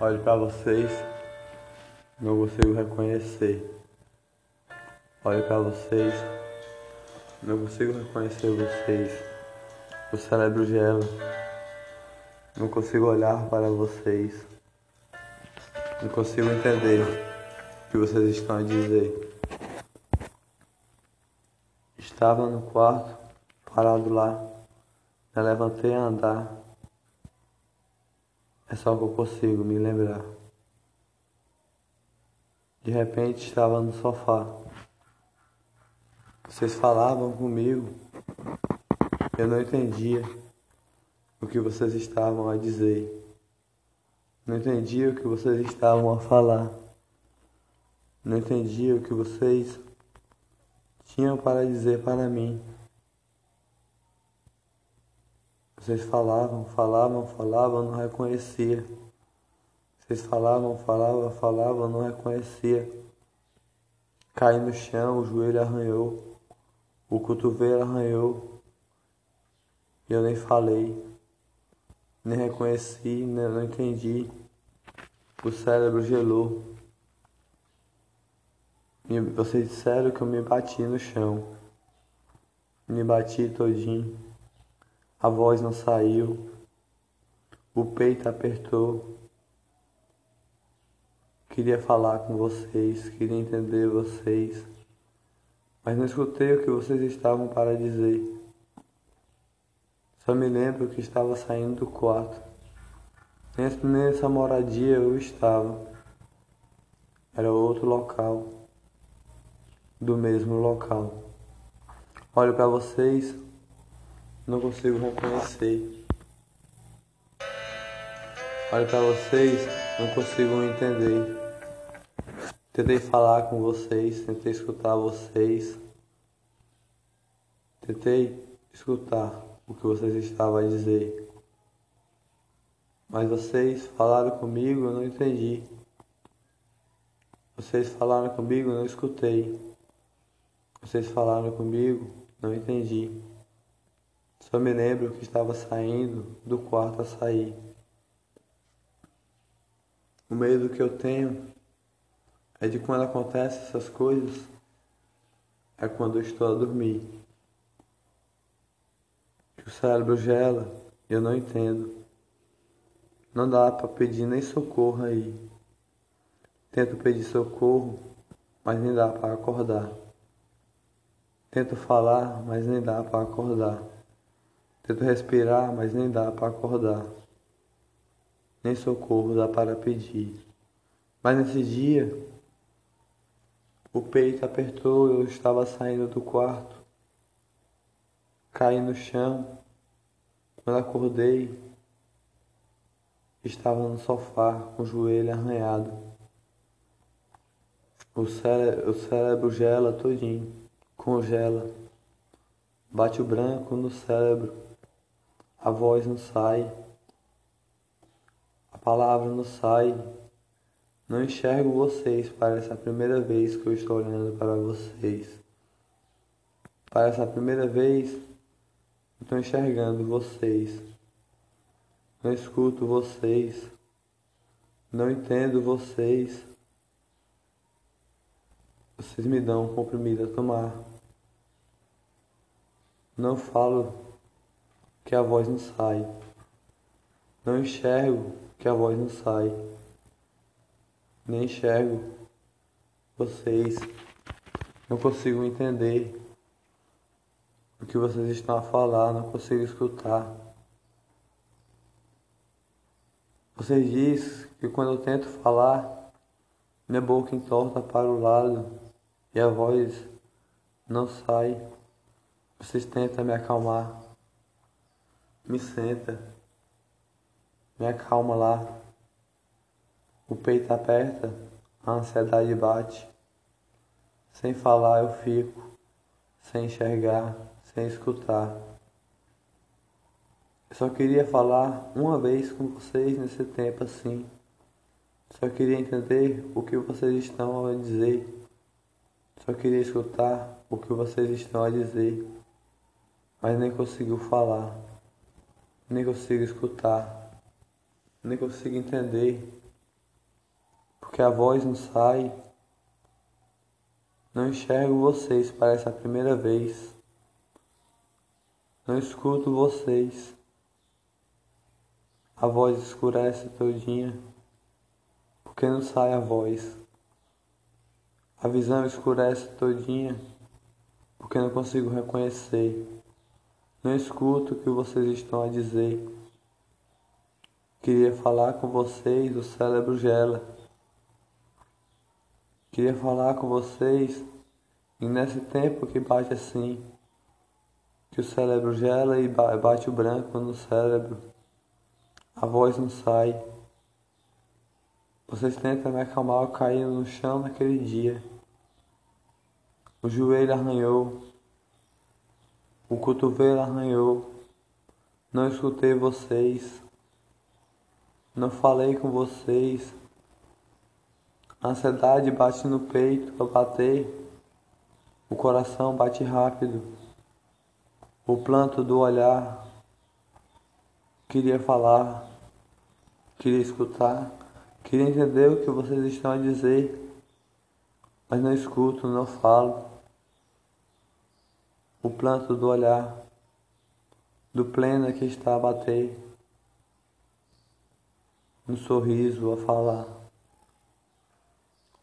Olho para vocês, não consigo reconhecer. Olho para vocês, não consigo reconhecer vocês. O cérebro gela. Não consigo olhar para vocês. Não consigo entender o que vocês estão a dizer. Estava no quarto, parado lá. Me levantei a andar. É só que eu consigo me lembrar. De repente estava no sofá. Vocês falavam comigo. Eu não entendia o que vocês estavam a dizer. Não entendia o que vocês estavam a falar. Não entendia o que vocês tinham para dizer para mim. Vocês falavam, falavam, falavam, não reconhecia. Vocês falavam, falavam, falavam, não reconhecia. Caí no chão, o joelho arranhou, o cotovelo arranhou. E eu nem falei, nem reconheci, nem, não entendi. O cérebro gelou. E vocês disseram que eu me bati no chão. Me bati todinho. A voz não saiu, o peito apertou. Queria falar com vocês, queria entender vocês, mas não escutei o que vocês estavam para dizer. Só me lembro que estava saindo do quarto. Nessa moradia eu estava. Era outro local, do mesmo local. Olho para vocês não consigo reconhecer. Olho para vocês, não consigo entender. Tentei falar com vocês, tentei escutar vocês. Tentei escutar o que vocês estavam a dizer. Mas vocês falaram comigo, eu não entendi. Vocês falaram comigo, eu não escutei. Vocês falaram comigo, não entendi. Só me lembro que estava saindo do quarto a sair. O medo que eu tenho é de quando acontecem essas coisas, é quando eu estou a dormir. Que o cérebro gela e eu não entendo. Não dá para pedir nem socorro aí. Tento pedir socorro, mas nem dá para acordar. Tento falar, mas nem dá para acordar. Tento respirar, mas nem dá para acordar. Nem socorro dá para pedir. Mas nesse dia, o peito apertou, eu estava saindo do quarto. Caí no chão. Quando acordei, estava no sofá com o joelho arranhado. O cérebro, o cérebro gela todinho, congela. Bate o branco no cérebro a voz não sai, a palavra não sai. Não enxergo vocês, parece a primeira vez que eu estou olhando para vocês. Parece a primeira vez estou enxergando vocês. Não escuto vocês. Não entendo vocês. Vocês me dão um comprimido a tomar. Não falo que a voz não sai. Não enxergo que a voz não sai. Nem enxergo vocês. Não consigo entender o que vocês estão a falar, não consigo escutar. Vocês dizem que quando eu tento falar, minha boca entorta para o lado e a voz não sai. Vocês tentam me acalmar me senta, me acalma lá. O peito aperta, a ansiedade bate. Sem falar eu fico, sem enxergar, sem escutar. Eu só queria falar uma vez com vocês nesse tempo assim. Só queria entender o que vocês estão a dizer. Só queria escutar o que vocês estão a dizer. Mas nem conseguiu falar nem consigo escutar, nem consigo entender porque a voz não sai. Não enxergo vocês, parece a primeira vez. Não escuto vocês. A voz escurece todinha, porque não sai a voz. A visão escurece todinha, porque não consigo reconhecer. Não escuto o que vocês estão a dizer. Queria falar com vocês, o cérebro gela. Queria falar com vocês, e nesse tempo que bate assim, que o cérebro gela e bate o branco no cérebro, a voz não sai. Vocês tentam me acalmar caí no chão naquele dia. O joelho arranhou, o cotovelo arranhou. Não escutei vocês, não falei com vocês. A ansiedade bate no peito para bater, o coração bate rápido. O planto do olhar queria falar, queria escutar, queria entender o que vocês estão a dizer, mas não escuto, não falo o planto do olhar, do pleno que está a bater, no sorriso a falar.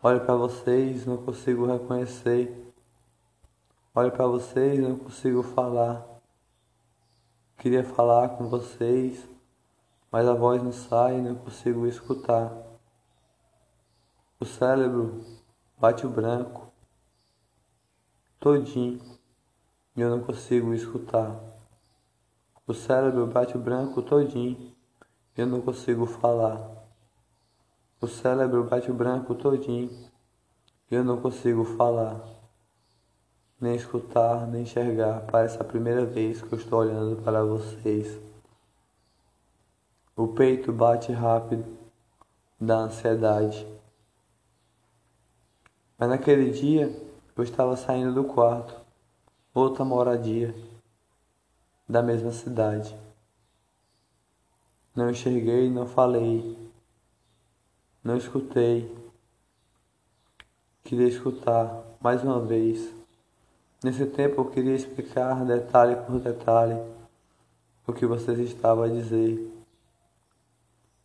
Olho para vocês, não consigo reconhecer. Olho para vocês, não consigo falar. Queria falar com vocês, mas a voz não sai não consigo escutar. O cérebro bate o branco, todinho e eu não consigo escutar. O cérebro bate branco todinho eu não consigo falar. O cérebro bate branco todinho eu não consigo falar. Nem escutar, nem enxergar. Parece a primeira vez que eu estou olhando para vocês. O peito bate rápido da ansiedade. Mas naquele dia eu estava saindo do quarto outra moradia da mesma cidade. Não enxerguei, não falei, não escutei. Queria escutar mais uma vez. Nesse tempo eu queria explicar detalhe por detalhe o que vocês estavam a dizer.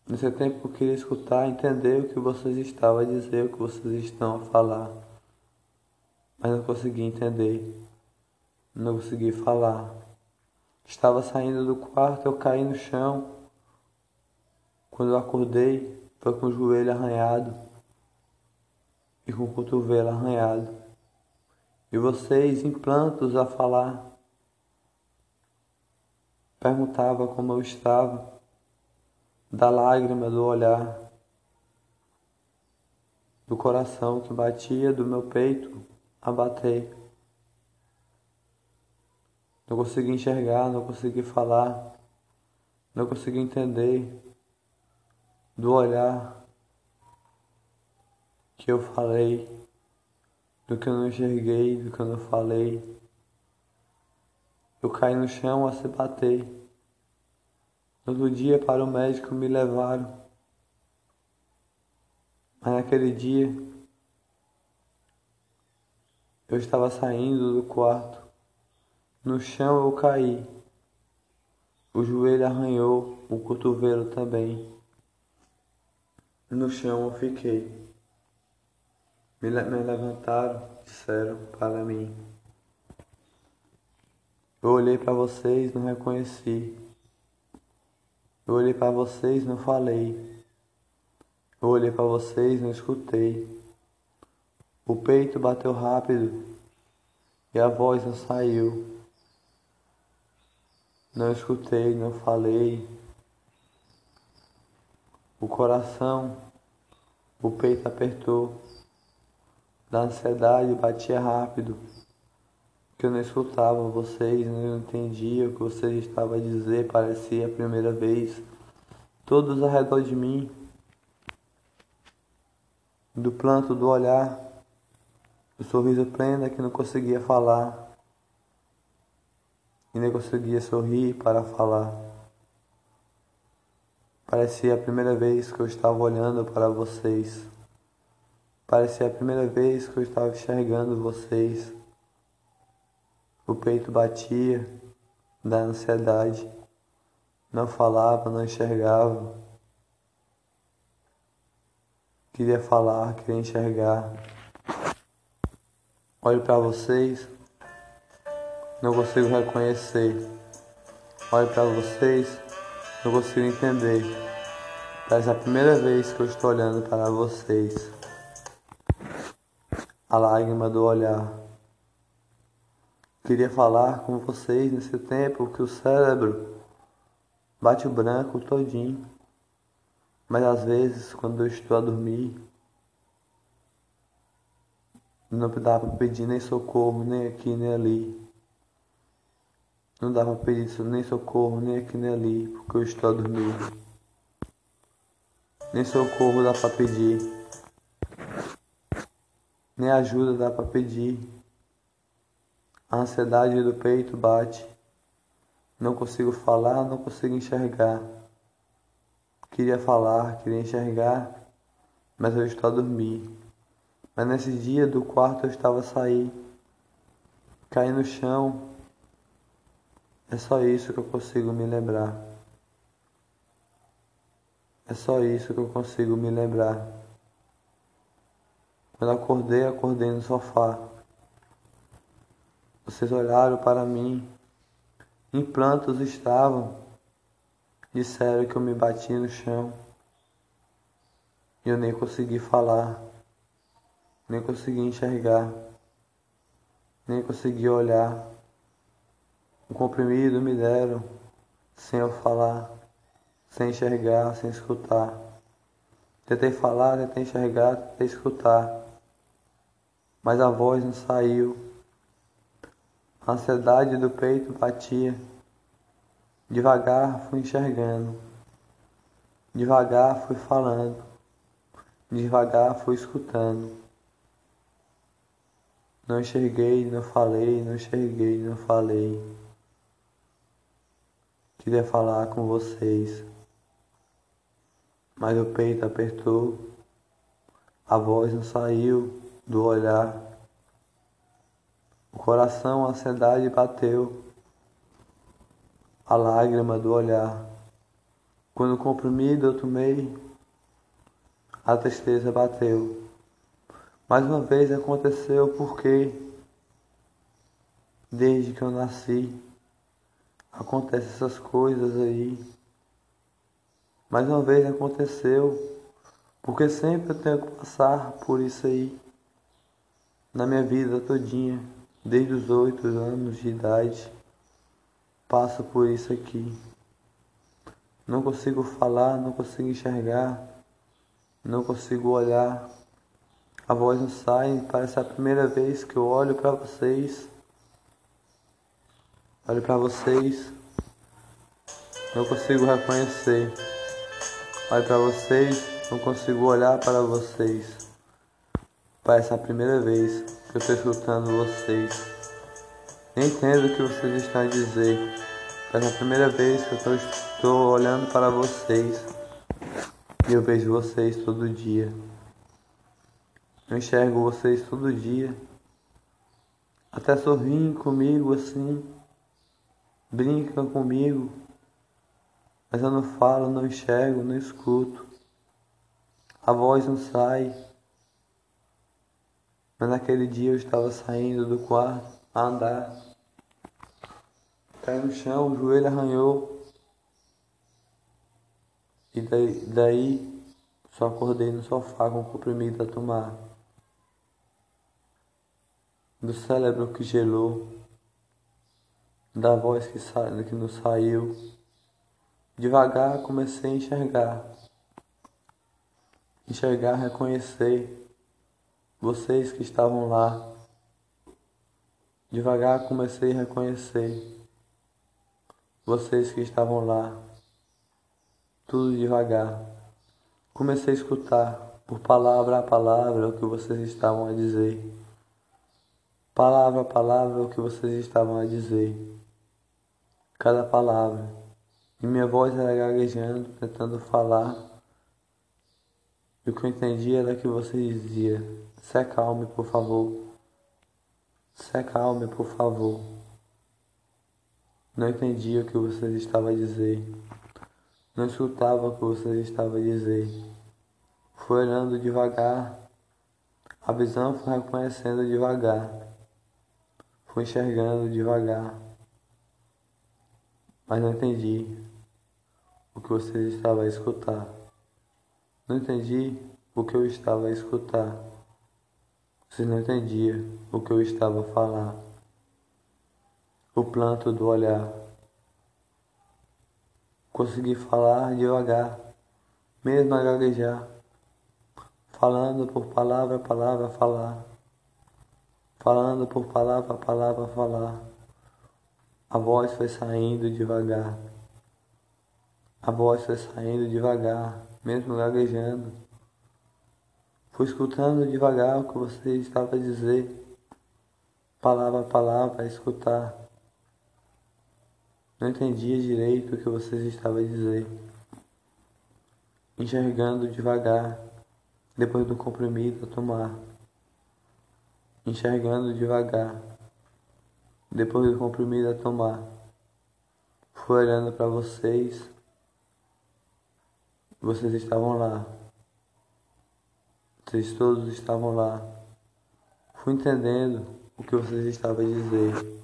Nesse tempo eu queria escutar, entender o que vocês estavam a dizer, o que vocês estão a falar. Mas não consegui entender. Não consegui falar. Estava saindo do quarto, eu caí no chão. Quando eu acordei, foi com o joelho arranhado e com o cotovelo arranhado. E vocês, implantos a falar, perguntava como eu estava, da lágrima do olhar, do coração que batia do meu peito a bater. Não consegui enxergar, não consegui falar, não consegui entender do olhar que eu falei, do que eu não enxerguei, do que eu não falei. Eu caí no chão a se bater. No dia, para o médico, me levaram. Mas naquele dia, eu estava saindo do quarto. No chão eu caí. O joelho arranhou, o cotovelo também. No chão eu fiquei. Me, me levantaram, disseram para mim. Eu olhei para vocês, não reconheci. Eu olhei para vocês, não falei. Eu olhei para vocês, não escutei. O peito bateu rápido e a voz não saiu. Não escutei, não falei. O coração, o peito apertou. Da ansiedade batia rápido. Que eu não escutava vocês, não entendia o que vocês estavam a dizer, parecia a primeira vez. Todos ao redor de mim, do planto do olhar, do sorriso pleno que não conseguia falar e nem conseguia sorrir para falar. Parecia a primeira vez que eu estava olhando para vocês. Parecia a primeira vez que eu estava enxergando vocês. O peito batia da ansiedade. Não falava, não enxergava. Queria falar, queria enxergar. Olho para vocês, não consigo reconhecer. Olho para vocês, não consigo entender. Parece a primeira vez que eu estou olhando para vocês. A lágrima do olhar. Queria falar com vocês nesse tempo que o cérebro bate o branco todinho. Mas às vezes, quando eu estou a dormir, não dá para pedir nem socorro, nem aqui, nem ali. Não dá para pedir nem socorro, nem aqui, nem ali, porque eu estou a dormir. Nem socorro dá para pedir. Nem ajuda dá para pedir. A ansiedade do peito bate. Não consigo falar, não consigo enxergar. Queria falar, queria enxergar, mas eu estou a dormir. Mas nesse dia do quarto eu estava a sair. Caí no chão. É só isso que eu consigo me lembrar. É só isso que eu consigo me lembrar. Quando acordei, acordei no sofá. Vocês olharam para mim. Implantos estavam Disseram que eu me bati no chão. E eu nem consegui falar, nem consegui enxergar, nem consegui olhar. Um comprimido me deram sem eu falar, sem enxergar, sem escutar. Tentei falar, tentei enxergar, tentei escutar, mas a voz não saiu. A ansiedade do peito batia. Devagar fui enxergando, devagar fui falando, devagar fui escutando. Não enxerguei, não falei, não enxerguei, não falei. Queria falar com vocês, mas o peito apertou, a voz não saiu do olhar, o coração, a ansiedade bateu a lágrima do olhar. Quando comprimido eu tomei, a tristeza bateu. Mais uma vez aconteceu porque, desde que eu nasci, acontecem essas coisas aí. Mais uma vez aconteceu, porque sempre eu tenho que passar por isso aí, na minha vida todinha, desde os oito anos de idade passo por isso aqui. Não consigo falar, não consigo enxergar, não consigo olhar. A voz não sai, parece a primeira vez que eu olho para vocês. Olho para vocês, não consigo reconhecer. Olho para vocês, não consigo olhar para vocês. Parece a primeira vez que eu estou escutando vocês. Entendo o que vocês estão a dizer. É a primeira vez que eu estou olhando para vocês. E eu vejo vocês todo dia. Eu enxergo vocês todo dia. Até sorriem comigo assim. Brincam comigo. Mas eu não falo, não enxergo, não escuto. A voz não sai. Mas naquele dia eu estava saindo do quarto a andar. Caí no chão, o joelho arranhou. E daí, daí só acordei no sofá com comprimido a tomar. Do cérebro que gelou, da voz que, sa que não saiu. Devagar comecei a enxergar. Enxergar, reconhecer vocês que estavam lá. Devagar comecei a reconhecer vocês que estavam lá, tudo devagar. Comecei a escutar, por palavra a palavra, o que vocês estavam a dizer. Palavra a palavra, o que vocês estavam a dizer. Cada palavra. E minha voz era gaguejando, tentando falar. E o que eu entendi era que você dizia: se acalme, por favor. Se acalme, por favor. Não entendi o que você estava a dizer. Não escutava o que você estava a dizer. Fui olhando devagar. A visão foi reconhecendo devagar. Fui enxergando devagar. Mas não entendi o que você estava a escutar. Não entendi o que eu estava a escutar. Você não entendia o que eu estava a falar. O planto do olhar. Consegui falar devagar, mesmo a gaguejar, falando por palavra a palavra falar, falando por palavra a palavra falar. A voz foi saindo devagar. A voz foi saindo devagar, mesmo gaguejando. Fui escutando devagar o que você estava a dizer, palavra a palavra, a escutar. Não entendia direito o que você estava a dizer. Enxergando devagar, depois do comprimido a tomar. Enxergando devagar, depois do comprimido a tomar. Fui olhando para vocês vocês estavam lá. Vocês todos estavam lá. Fui entendendo o que vocês estavam a dizer.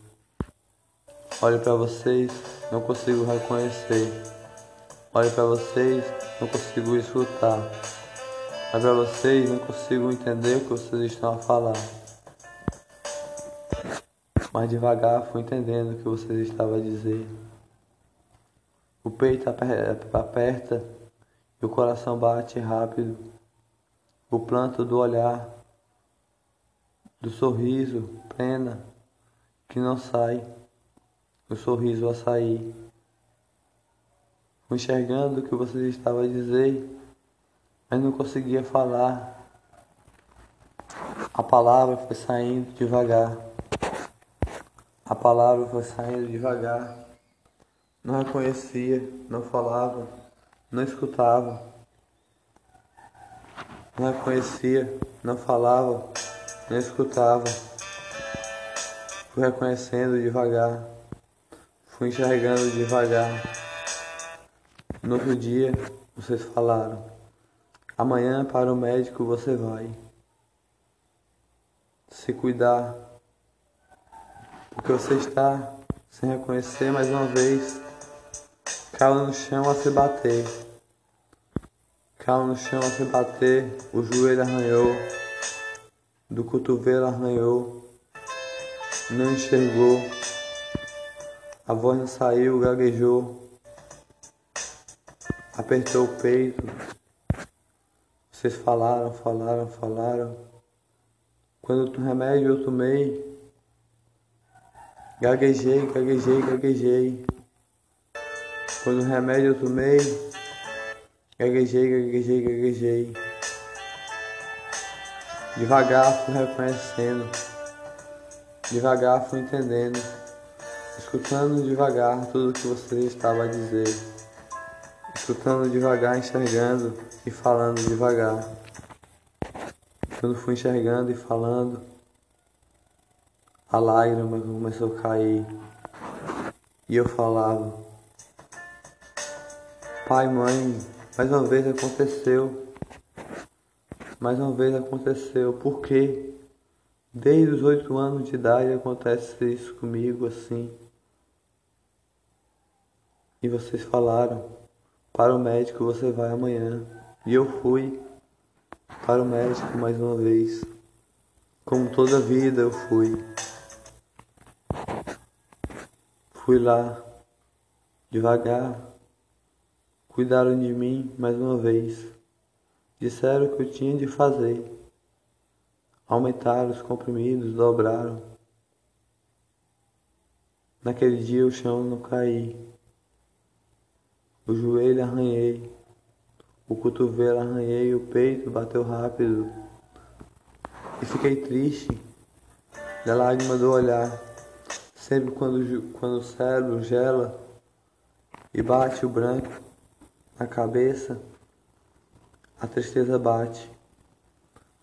Olho para vocês, não consigo reconhecer. Olho para vocês, não consigo escutar. Olho para vocês, não consigo entender o que vocês estão a falar. Mas devagar fui entendendo o que vocês estavam a dizer. O peito aperta e o coração bate rápido. O planto do olhar, do sorriso, pena, que não sai, o sorriso a sair. Enxergando o que você estava a dizer, mas não conseguia falar. A palavra foi saindo devagar. A palavra foi saindo devagar. Não reconhecia, não falava não escutava, não reconhecia, não falava, não escutava. Fui reconhecendo devagar, fui enxergando devagar. No outro dia, vocês falaram: amanhã para o médico você vai. Se cuidar, porque você está sem reconhecer mais uma vez. Caiu no chão a se bater. Caiu no chão a se bater, o joelho arranhou, do cotovelo arranhou, não enxergou, a voz não saiu, gaguejou, apertou o peito. Vocês falaram, falaram, falaram. Quando o remédio eu tomei, gaguejei, gaguejei, gaguejei. Quando o remédio eu tomei, gaguejei, gaguejei, gaguejei. Devagar fui reconhecendo, devagar fui entendendo, escutando devagar tudo o que você estava a dizer, escutando devagar, enxergando e falando devagar. Quando fui enxergando e falando, a lágrima começou a cair e eu falava. Pai, mãe, mais uma vez aconteceu. Mais uma vez aconteceu. Por quê? Desde os oito anos de idade acontece isso comigo assim. E vocês falaram, para o médico você vai amanhã. E eu fui para o médico mais uma vez. Como toda vida eu fui. Fui lá, devagar, Cuidaram de mim mais uma vez. Disseram o que eu tinha de fazer. Aumentaram os comprimidos, dobraram. Naquele dia o chão não caí. O joelho arranhei. O cotovelo arranhei, o peito bateu rápido. E fiquei triste da lágrima do olhar. Sempre quando, quando o cérebro gela e bate o branco, a cabeça, A tristeza bate,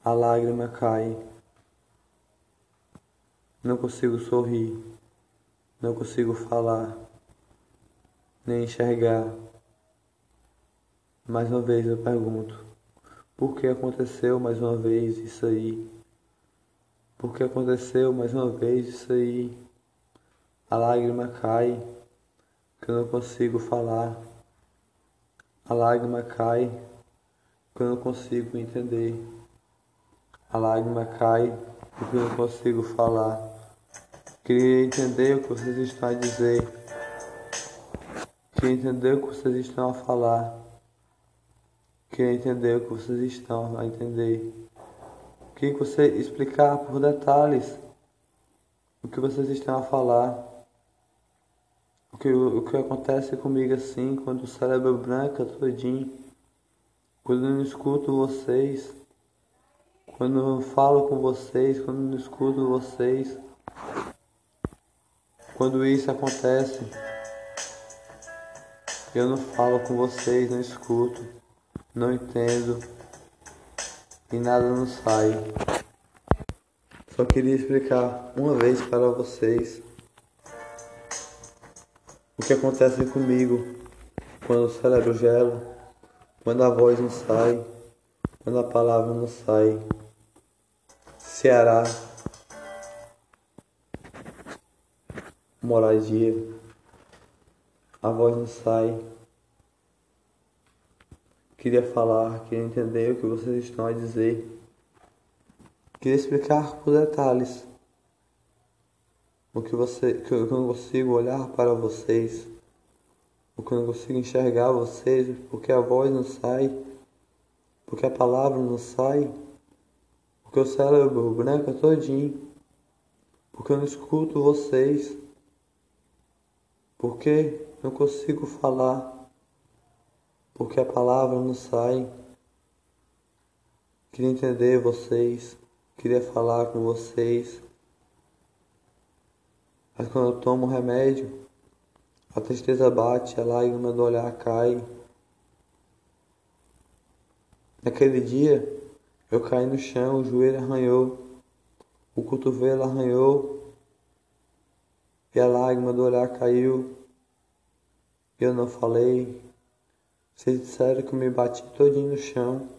a lágrima cai. Não consigo sorrir, não consigo falar, nem enxergar. Mais uma vez eu pergunto: por que aconteceu mais uma vez isso aí? Por que aconteceu mais uma vez isso aí? A lágrima cai, que eu não consigo falar. A lágrima cai, que eu não consigo entender. A lágrima cai, que eu não consigo falar. Queria entender o que vocês estão a dizer. Queria entender o que vocês estão a falar. Queria entender o que vocês estão a entender que você explicar por detalhes o que vocês estão a falar. O que, o que acontece comigo assim, quando o cérebro branca todinho, quando eu não escuto vocês, quando eu falo com vocês, quando eu não escuto vocês, quando isso acontece, eu não falo com vocês, não escuto, não entendo e nada nos sai. Só queria explicar uma vez para vocês que acontece comigo quando o cérebro gela, quando a voz não sai, quando a palavra não sai. Ceará, moradia, a voz não sai. Queria falar, queria entender o que vocês estão a dizer. Queria explicar por detalhes o que você, que eu não consigo olhar para vocês, o que eu não consigo enxergar vocês, porque a voz não sai, porque a palavra não sai, porque o cérebro branco é todinho, porque eu não escuto vocês, porque não consigo falar. Porque a palavra não sai. Queria entender vocês, queria falar com vocês. Mas quando eu tomo remédio, a tristeza bate, a lágrima do olhar cai. Naquele dia, eu caí no chão, o joelho arranhou, o cotovelo arranhou, e a lágrima do olhar caiu. Eu não falei, vocês disseram que eu me bati todinho no chão,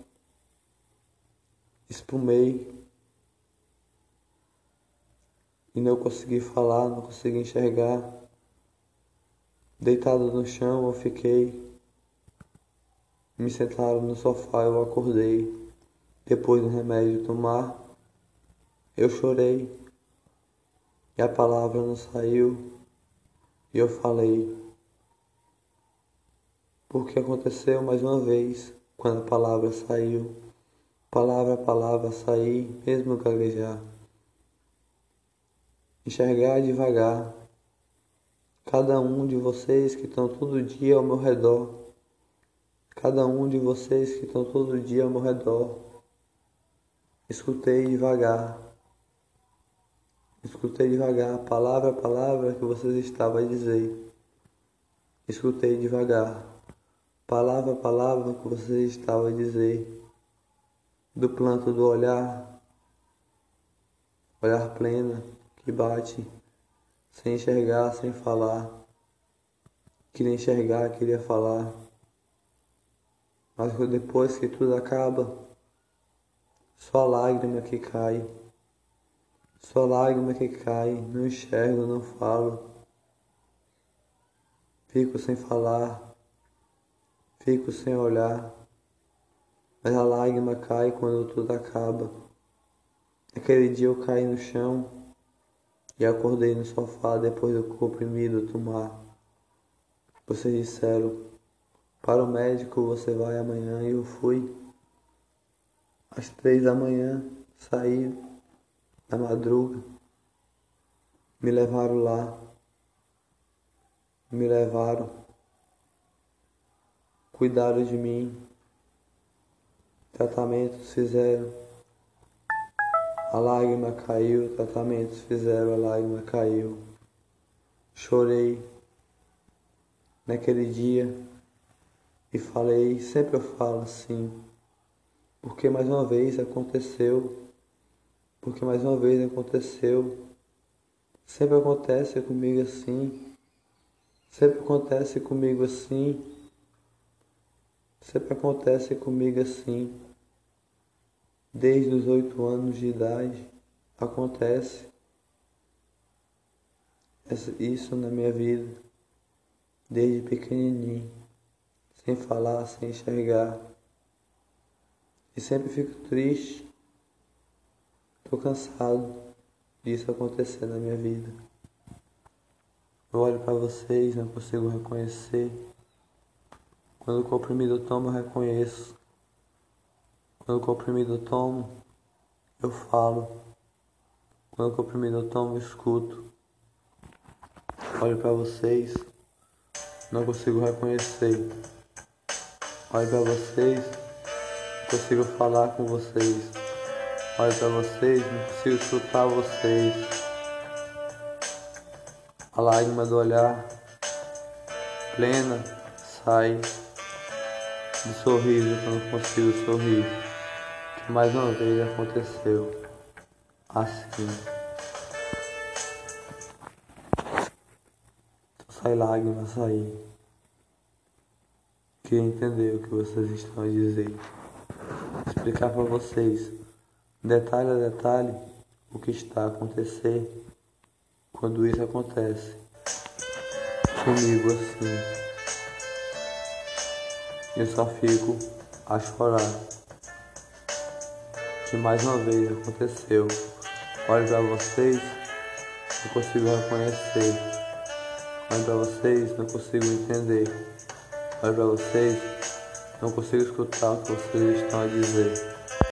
espumei e não consegui falar, não consegui enxergar. Deitado no chão eu fiquei. Me sentaram no sofá, eu acordei. Depois do remédio tomar, eu chorei. E a palavra não saiu. E eu falei porque aconteceu mais uma vez, quando a palavra saiu, palavra a palavra sair, mesmo gaguejar. Enxergar devagar, cada um de vocês que estão todo dia ao meu redor, cada um de vocês que estão todo dia ao meu redor, escutei devagar, escutei devagar, palavra a palavra que vocês estavam a dizer, escutei devagar palavra a palavra que você estava a dizer, do planto do olhar, olhar pleno que bate, sem enxergar, sem falar, queria enxergar, queria falar, mas depois que tudo acaba, só lágrima que cai, só lágrima que cai, não enxergo, não falo, fico sem falar Fico sem olhar, mas a lágrima cai quando tudo acaba. Aquele dia eu caí no chão e acordei no sofá depois do comprimido tomar. Vocês disseram, para o médico você vai amanhã. E eu fui. Às três da manhã saí da madruga, me levaram lá, me levaram. Cuidaram de mim, tratamentos fizeram, a lágrima caiu, tratamentos fizeram, a lágrima caiu. Chorei naquele dia e falei, sempre eu falo assim, Porque mais uma vez aconteceu. Porque mais uma vez aconteceu. Sempre acontece comigo assim. Sempre acontece comigo assim. Sempre acontece comigo assim. Desde os oito anos de idade acontece isso na minha vida, desde pequenininho, sem falar, sem enxergar. E sempre fico triste, estou cansado disso acontecer na minha vida. Eu olho para vocês, não consigo reconhecer. Quando o comprimido eu tomo, eu reconheço. Quando o comprimido eu tomo, eu falo. Quando o comprimido eu tomo, eu escuto. Olho para vocês, não consigo reconhecer. Olho para vocês, não consigo falar com vocês. Olho para vocês, não consigo escutar vocês. A lágrima do olhar plena sai do sorriso que eu não consigo sorrir. Mais uma vez aconteceu assim. sai lágrimas sair. Queria entender o que vocês estão a dizer. Explicar para vocês, detalhe a detalhe, o que está a acontecer quando isso acontece comigo assim. Eu só fico a chorar. Que mais uma vez aconteceu. Olho para vocês, não consigo reconhecer. Olho para vocês, não consigo entender. Olho para vocês, não consigo escutar o que vocês estão a dizer.